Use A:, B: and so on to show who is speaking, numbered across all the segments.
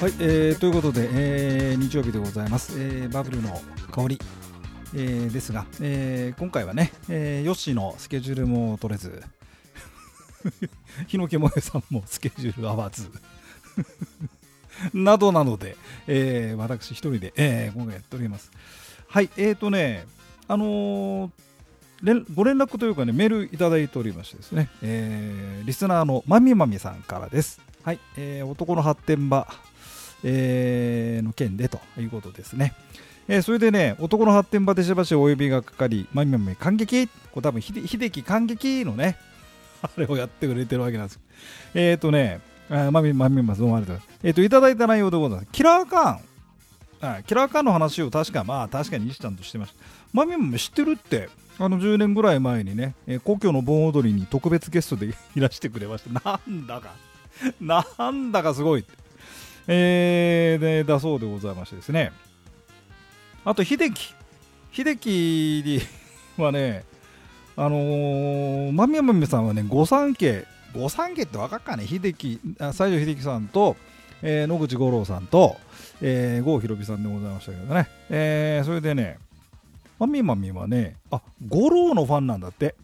A: はい、えー、ということで、えー、日曜日でございます、えー、バブルの香り、えー、ですが、えー、今回はね、えー、ヨッシーのスケジュールも取れず。日野木萌さんもスケジュール合わず。などなので、えー、私一人で、えー、今回やっております。はいえーとねあのーご連絡というかね、メールいただいておりましてですね、えー、リスナーのまみまみさんからです。はい、えー、男の発展場、えー、の件でということですね。えー、それでね、男の発展場でしばしお呼びがかかり、まみまみ感激これ多分秀樹感激のね、あれをやってくれてるわけなんです。えっ、ー、とね、あまみまみまどうもありがとうございますえっ、ー、と、いただいた内容でございます。キラーカーン。キラーカーンの話を確か、まあ確かに石ちゃんとしてました。まみまみ知ってるって、あの10年ぐらい前にね、えー、故郷の盆踊りに特別ゲストでいらしてくれました。なんだか、なんだかすごいって。えー、でだそうでございましてですね。あと秀樹。秀樹はねあのー、まみやまみさんはね御三家。御三家って分かっかね？秀樹西城秀樹さんと、えー、野口五郎さんと、えー、郷ひろみさんでございましたけどね、えー、それでねまみまみはねあ五郎のファンなんだって。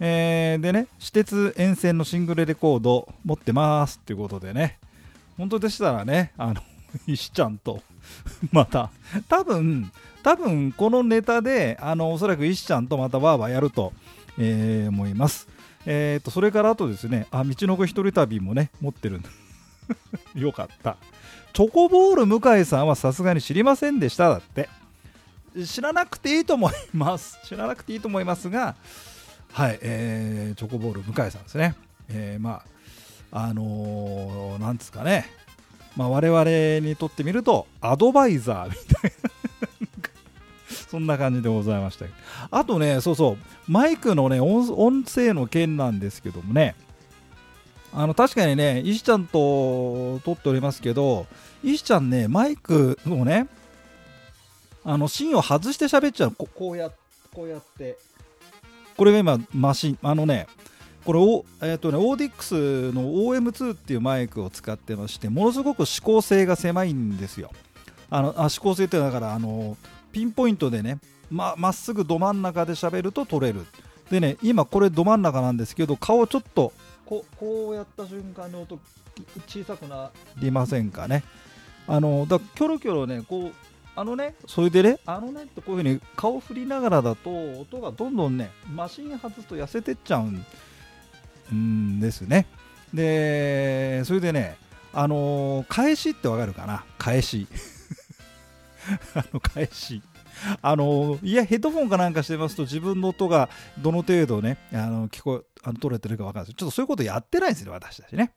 A: えー、でね、私鉄沿線のシングルレコード持ってますっていうことでね、本当でしたらね、あの、石ちゃんと また、多分、多分このネタで、あの、おそらく石ちゃんとまたわーわーやると、えー、思います。えっ、ー、と、それからあとですね、あ、道の子一人旅もね、持ってるんだ。よかった。チョコボール向井さんはさすがに知りませんでしただって。知らなくていいと思います。知らなくていいと思いますが、はい、えー、チョコボール向井さんですね。えー、まあ、あのー、なんですかね、まあ、我々にとってみると、アドバイザーみたいな そんな感じでございました。あとね、そうそう、マイクのね、音声の件なんですけどもね、あの確かにね、石ちゃんと撮っておりますけど、石ちゃんね、マイクをね、あの芯を外して喋っちゃう。ここうやこうやって。これが今マシンあのねこれお、えーとね、オーディックスの OM2 っていうマイクを使ってましてものすごく指向性が狭いんですよ。あのあ指向性ってだからあのピンポイントでねまっすぐど真ん中で喋ると取れる。でね今これど真ん中なんですけど顔ちょっとここうやった瞬間に音小さくなりませんかね。あのだキョロキョロねこうあのね、それでね、あのねってこういうふうに顔振りながらだと、音がどんどんね、マシン外すと痩せてっちゃうんんですね。で、それでね、あの、返しってわかるかな？返し。あの返し。あのいやヘッドフォンかなんかしてますと自分の音がどの程度ねあの聞こえあの取れてるか分かるんですちょっとそういうことやってないんですよ私たちね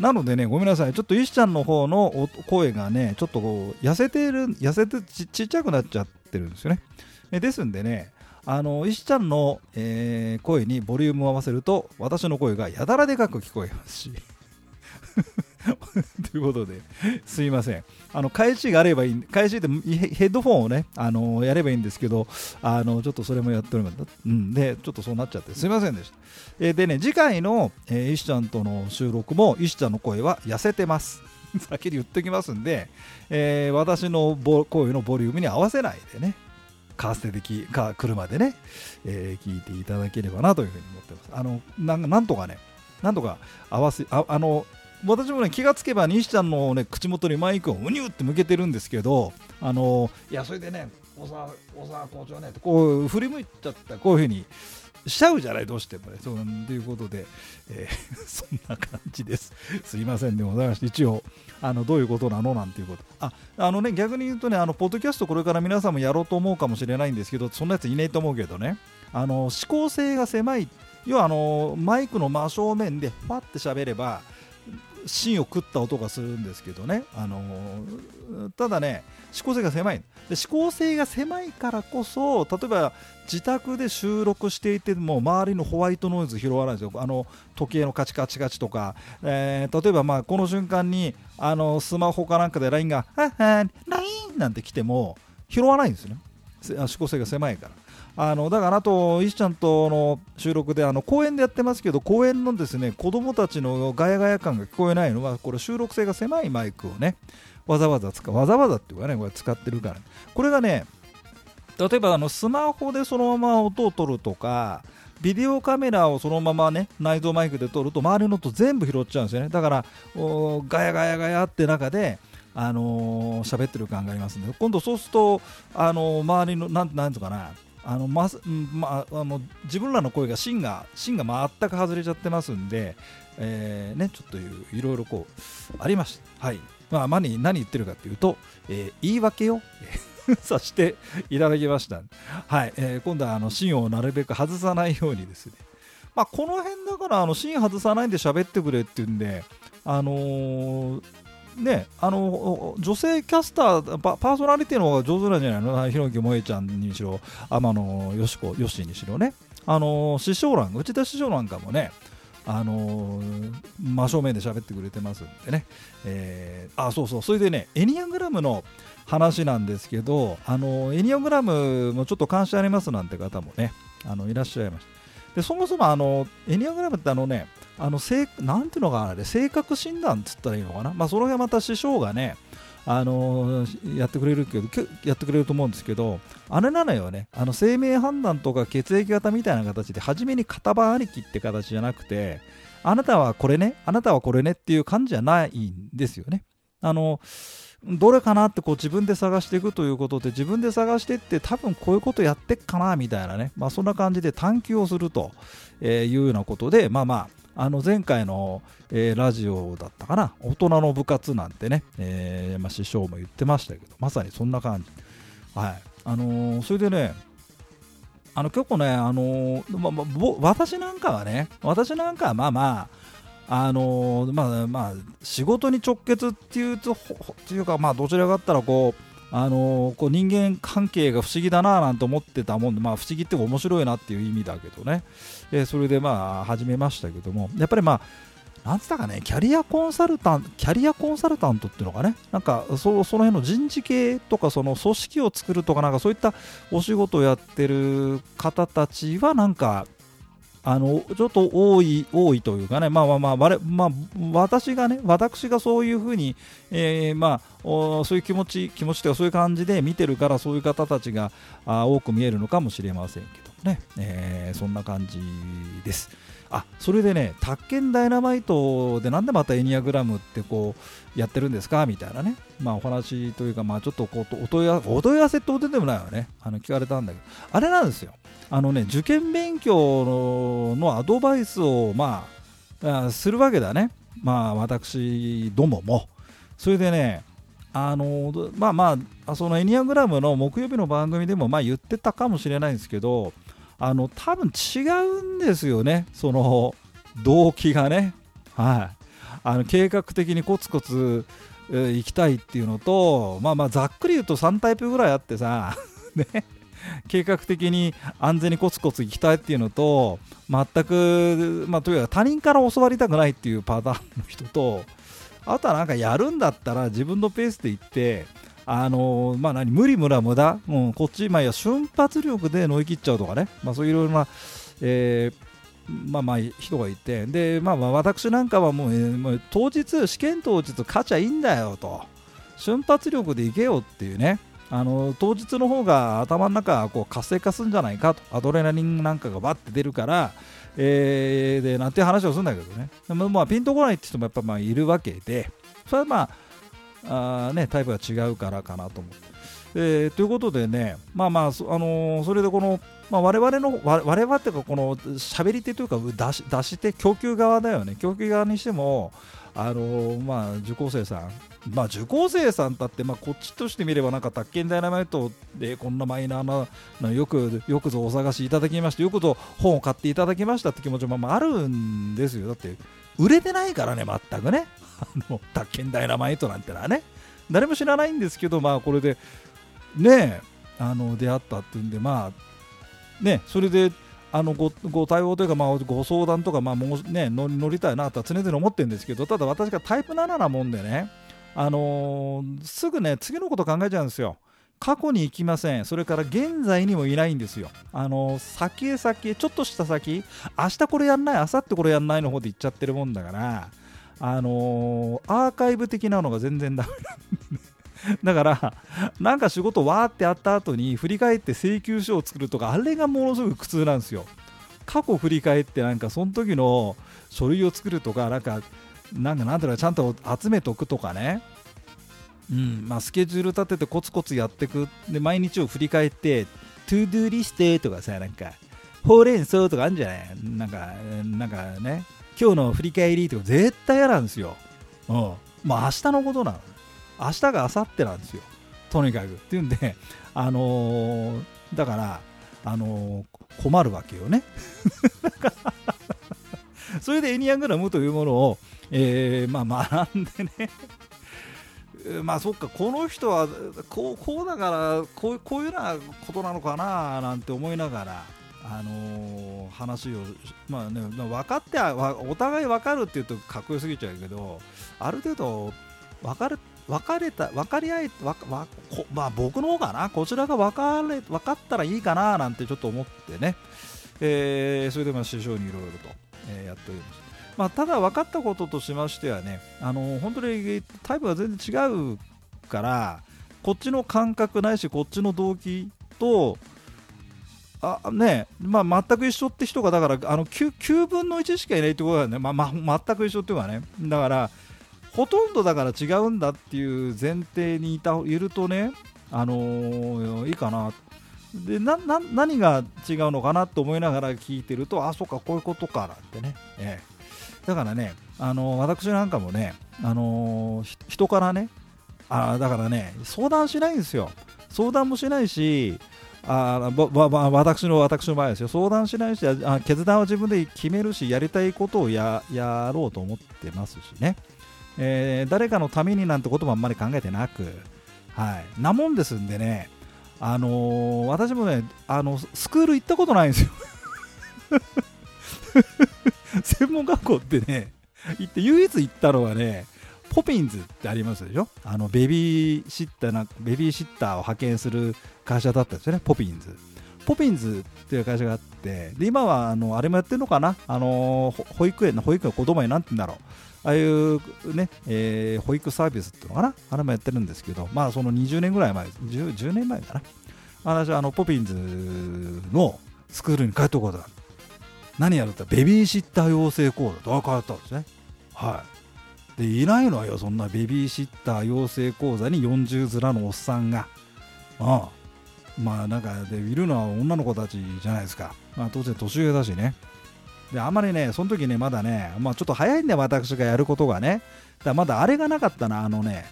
A: なのでねごめんなさいちょっと石ちゃんの方の声がねちょっとこう痩せてる痩せてちちっちゃくなっちゃってるんですよねですんでねあの石ちゃんの、えー、声にボリュームを合わせると私の声がやたらでかく聞こえますし ということで、すいません。あの、返しがあればいい、返しってヘッドフォンをね、あの、やればいいんですけど、あの、ちょっとそれもやっております。うん、で、ちょっとそうなっちゃって、すいませんでした。えー、でね、次回の、えー、石ちゃんとの収録も、石ちゃんの声は痩せてます。先に言ってきますんで、えー、私の声のボリュームに合わせないでね、カーステできか車でね、えー、聞いていただければなというふうに思ってます。あのななんとかね、なんとか合わせああの私もね気がつけば西ちゃんの、ね、口元にマイクをうにゅって向けてるんですけどあのいやそれでね小沢小沢校長ねこう振り向いちゃったこういうふうにしちゃうじゃないどうしてもね。そうなんということで、えー、そんな感じです。すいませんでございまして一応あのどういうことなのなんていうこと。ああのね逆に言うとねあのポッドキャストこれから皆さんもやろうと思うかもしれないんですけどそんなやついねえと思うけどね。あの思考性が狭い。要はあのマイクの真正面でファって喋れば芯を食った音がするんですけどね、あのー、ただね、指向性が狭い。で指向性が狭いからこそ例えば自宅で収録していても周りのホワイトノイズ拾わないんですよあの時計のカチカチカチとか、えー、例えばまあこの瞬間にあのスマホかなんかで LINE が「はは LINE」なんて来ても拾わないんですよね。指向性が狭いから。あのだからあと石ちゃんとの収録であの公園でやってますけど公園のですね子供たちのガヤガヤ感が聞こえないのはこれ収録性が狭いマイクをねわざわざ使うわざわざっていうかねこれ使ってるから、これがね例えばあのスマホでそのまま音を取るとかビデオカメラをそのままね内蔵マイクで撮ると周りの音全部拾っちゃうんですよね。だからガヤガヤガヤって中であのー、喋ってる感がありますので今度そうすると、あの、周りのなんなんとかなあのままあの自分らの声が芯が芯が全く外れちゃってますんで、えー、ね、ちょっといろいろこうありました。はいまあ、何何言ってるかというと、えー、言い訳を させていただきました。はい、えー、今度はあの芯をなるべく外さないようにですね。まあ、この辺だからあの芯外さないで喋ってくれっていうんで、あのー、ね、あの女性キャスターパ、パーソナリティの方が上手なんじゃないの、ひろきもえちゃんにしろ、天野よしこ、よしにしろね、あの師匠なん内田師匠なんかもね、あの真正面で喋ってくれてますんでね、えー、あそうそう、それでね、エニアグラムの話なんですけど、あのエニアグラムもちょっと関心ありますなんて方もね、あのいらっしゃいました。でそもそもあのエニアグラムってあのね、あのせなんていうのかなあれ性格診断っつったらいいのかな、まあ、その辺また師匠がねあのー、やってくれるけどやってくれると思うんですけどあれなのよね。あの生命判断とか血液型みたいな形で初めに型番ありきって形じゃなくてあなたはこれねあなたはこれねっていう感じじゃないんですよね。あのどれかなってこう自分で探していくということで自分で探していって多分こういうことやってっかなみたいなね、まあ、そんな感じで探求をするというようなことでまあまああの前回の、えー、ラジオだったかな？大人の部活なんてね、えー、まあ、師匠も言ってましたけどまさにそんな感じ。はい。あのー、それでねあの結構ね、あのまま私なんかはね私なんかはまあまああのまあまあ仕事に直結っていうとっていうかまあどちらかったらこうあのこう人間関係が不思議だななんて思ってたもんで、まあ、不思議って面白いなっていう意味だけどね、えー、それでまあ始めましたけども。やっぱりまあなんつったかね、キャリアコンサルタント、キャリアコンサルタントっていうのがね、なんかそその辺の人事系とか、その組織を作るとか、なんかそういったお仕事をやってる方たちは、なんかあのちょっと多い多いというかね、まあまあまあ、我まあ、私がね、私がそういうふうに、えー、まあ、そういう気持ち、気持ちというか、そういう感じで見てるから、そういう方たちがあ多く見えるのかもしれませんけどね、えー、そんな感じです。あそれでね、宅建ダイナマイトでなんでまたエニアグラムってこうやってるんですか？みたいなね、まあ、お話というか、まあ、ちょっとこうお問い合わせってことでもないよね、あの聞かれたんだけど、あれなんですよ。あのね、受験勉強のアドバイスを、まあ、するわけだね。まあ、私どもも。それでね、あのまあまあ、そのエニアグラムの木曜日の番組でもまあ言ってたかもしれないんですけど、あの多分違うんですよね、その動機がね。はい、あの計画的にコツコツ、え、行きたいっていうのと、まあまあざっくり言うと3タイプぐらいあってさ、ね、計画的に安全にコツコツ行きたいっていうのと全く、まあ、というか他人から教わりたくないっていうパターンの人とあとはなんかやるんだったら自分のペースで行ってあのー、まあ何無理無駄無駄、うん、こっち、まあ、いや瞬発力で乗り切っちゃうとかね、まあ、そういういろいろな、えーまあまあ人がいて。で、まあ、まあ私なんかはもう,、えー、もう当日試験当日勝ちゃいいんだよと。瞬発力でいけよっていうね。あの当日の方が頭の中こう活性化するんじゃないかと。アドレナリンなんかがバッて出るから、えー、でなんていう話をするんだけどね。でもまあピンとこないって人もやっぱまあいるわけで。それはまああ、ね、タイプが違うからかなと思って。えー、ということでね、まあまあ、あのー、それでこの、まあ、我々の、我々っていうか、この喋り手というか出し、出して供給側だよね、供給側にしても、あのー、まあ、受講生さん、まあ、受講生さんだって、まあ、こっちとしてみれば、なんか、宅建ダイナマイトで、こんなマイナーな、よく、よくぞお探しいただきまして、よくぞ本を買っていただきましたって気持ちも、まあ、あるんですよ。だって、売れてないからね、全くね。の、宅建ダイナマイトなんてのはね。誰も知らないんですけど、まあ、これで、ね、あの、出会ったっていうんで、まあ、ね、それで、あのごご対応というか、まあ、ご相談とか、まあもうね、乗りたいなとは常々思ってるんですけど、ただ私がタイプ7なもんでね、あのー、すぐね、次のこと考えちゃうんですよ。過去に行きません。それから現在にもいないんですよ。あのー、先へ先へ、ちょっとした先、明日これやんない、明後日これやんないの方で行っちゃってるもんだから、あのー、アーカイブ的なのが全然ダメなんでだからなんか仕事わーってやった後に振り返って請求書を作るとかあれがものすごく苦痛なんですよ。過去振り返ってなんかその時の書類を作るとかなんかなんかなんていうのちゃんと集めとくとかね。うんまあ、スケジュール立ててコツコツやってく。で毎日を振り返って ToDoリストとかさなんかほうれん草とかあるんじゃない？なんかなんかね。今日の振り返りとか絶対嫌なんですよ。うん。まあ明日のことなの明日が明後日なんですよ。とにかく。っていうんで あのー、だからあのー、困るわけよね。それでエニアグラムというものを、えー、まあ学んでね。まあそっかこの人はこうこうだからこうこういうようなことなのかななんて思いながら、あのー、話を、まあね、分かってお互い分かるっていうとかっこよすぎちゃうけどある程度分かる分れた分かり合えわこまあ僕の方かな？こちらが分かれ分かったらいいかな？なんてちょっと思ってね、えー、それでまあ師匠にいろいろと、えー、やっております。まあ、ただ分かったこととしましてはね、あの本当にタイプが全然違うから、こっちの感覚ないし、こっちの動機と、あねまあ、全く一緒って人がだからあの 9, 9分の1しかいないってことだよね、まあま、全く一緒っていうかね。だからほとんどだから違うんだっていう前提にいたいるとね、あのー、いいかな。で何が違うのかなと思いながら聞いてるとあそっかこういうことかなんてね、ええ。だからね、あの私なんかもね、あの人からねあ、だからね、相談しないんですよ。相談もしないし、あばば私の私の場合ですよ。相談しないしあ決断は自分で決めるしやりたいことをややろうと思ってますしね、えー、誰かのためになんてこともあんまり考えてなく、はい、なもんですんでね、あのー、私もねあのスクール行ったことないんですよ。専門学校ってね、行って唯一行ったのはね、ポピンズってありますでしょ？あのベビーシッターな、ベビーシッターを派遣する会社だったんですよね、ポピンズ。ポピンズっていう会社があって、で今はあのあれもやってるのかな、あの保育園の保育園子供になんて言うんだろう、ああいうね、えー、保育サービスっていうのかな、あれもやってるんですけど、まあその20年ぐらい前、10, 10年前かな、私はあのポピンズのスクールに通ったことがある。何やるってベビーシッター養成講座と変わったんですね。はい。で、いないのよ、そんなベビーシッター養成講座に40面のおっさんが。ああまあなんかでいるのは女の子たちじゃないですか。まあ当然年上だしね。で、あまりね、その時ね、まだね、まあちょっと早いんだよ、私がやることがね。だまだあれがなかったな、あのね、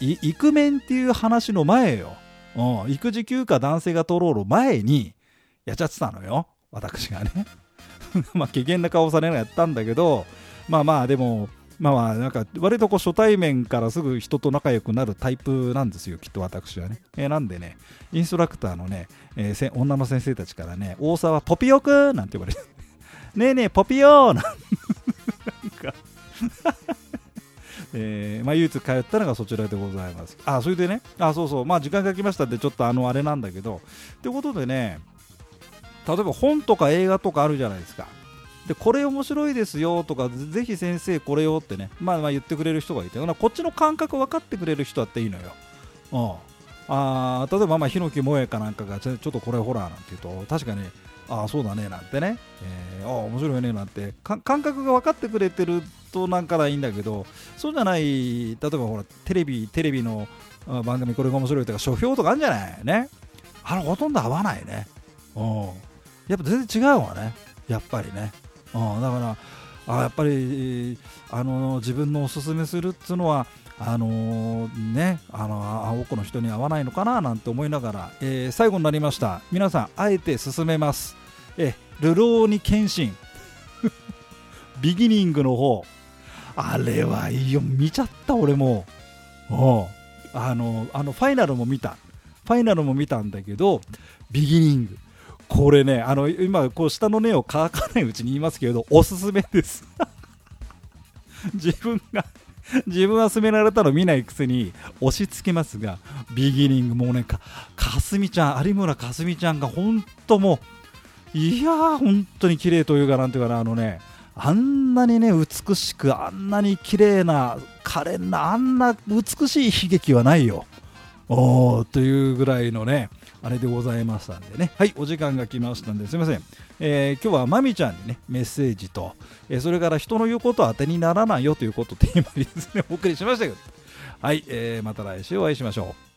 A: イクメンっていう話の前よ。うん、育児休暇男性が取ろうの前にやっちゃってたのよ、私がね。まあ、危険な顔されながらやったんだけど、まあまあ、でも、まあまあ、なんか、割とこう初対面からすぐ人と仲良くなるタイプなんですよ、きっと私はね。えー、なんでね、インストラクターのね、えー、女の先生たちからね、大沢ポピオくんなんて言われて、ねえねえ、ポピオー なんか。えー、まあ、唯一通ったのがそちらでございます。あ、それでね、あ、そうそう、まあ、時間が来ましたんで、ちょっとあの、あれなんだけど、ということでね、例えば本とか映画とかあるじゃないですか。でこれ面白いですよとかぜひ先生これをってね、まあ、まあ言ってくれる人がいてこっちの感覚分かってくれる人だっていいのよ、うん、あ例えばまあ檜萌えかなんかがちょっとこれホラーなんて言うと確かにああそうだねなんてね、えー、ああ面白いねなんて。感覚が分かってくれてるとなんかいいんだけどそうじゃない例えばほらテレビテレビの番組これが面白いとか書評とかあるんじゃないね。あのほとんど合わないね。うん。やっぱ全然違うわね。やっぱりね、うん、だからあやっぱりあの自分のおすすめするっていうのはあのー、ねあの多くの人に合わないのかななんて思いながら、えー、最後になりました。皆さんあえて進めます。えルローニ謙信ビギニングの方。あれはいいよ。見ちゃった俺も。おあのあのファイナルも見た。ファイナルも見たんだけどビギニング。これね、あの今、こう下の根を乾かないうちに言いますけれど、おすすめです 自分が自分は勧められたの見ないくせに押し付けますが、ビギニング、もうね、かかすみちゃん、有村架純ちゃんが本当もう、いやー、本当に綺麗というか、なんていうかな、あのね、あんなにね、美しく、あんなに綺麗な、可憐な、あんな美しい悲劇はないよ。おーというぐらいのねあれでございましたんでね。はいお時間が来ましたんですいません、えー今日はまみちゃんにねメッセージと、えーそれから人の言うことは当てにならないよということをテーマにですねお送りしましたけど。はい、えーまた来週お会いしましょう。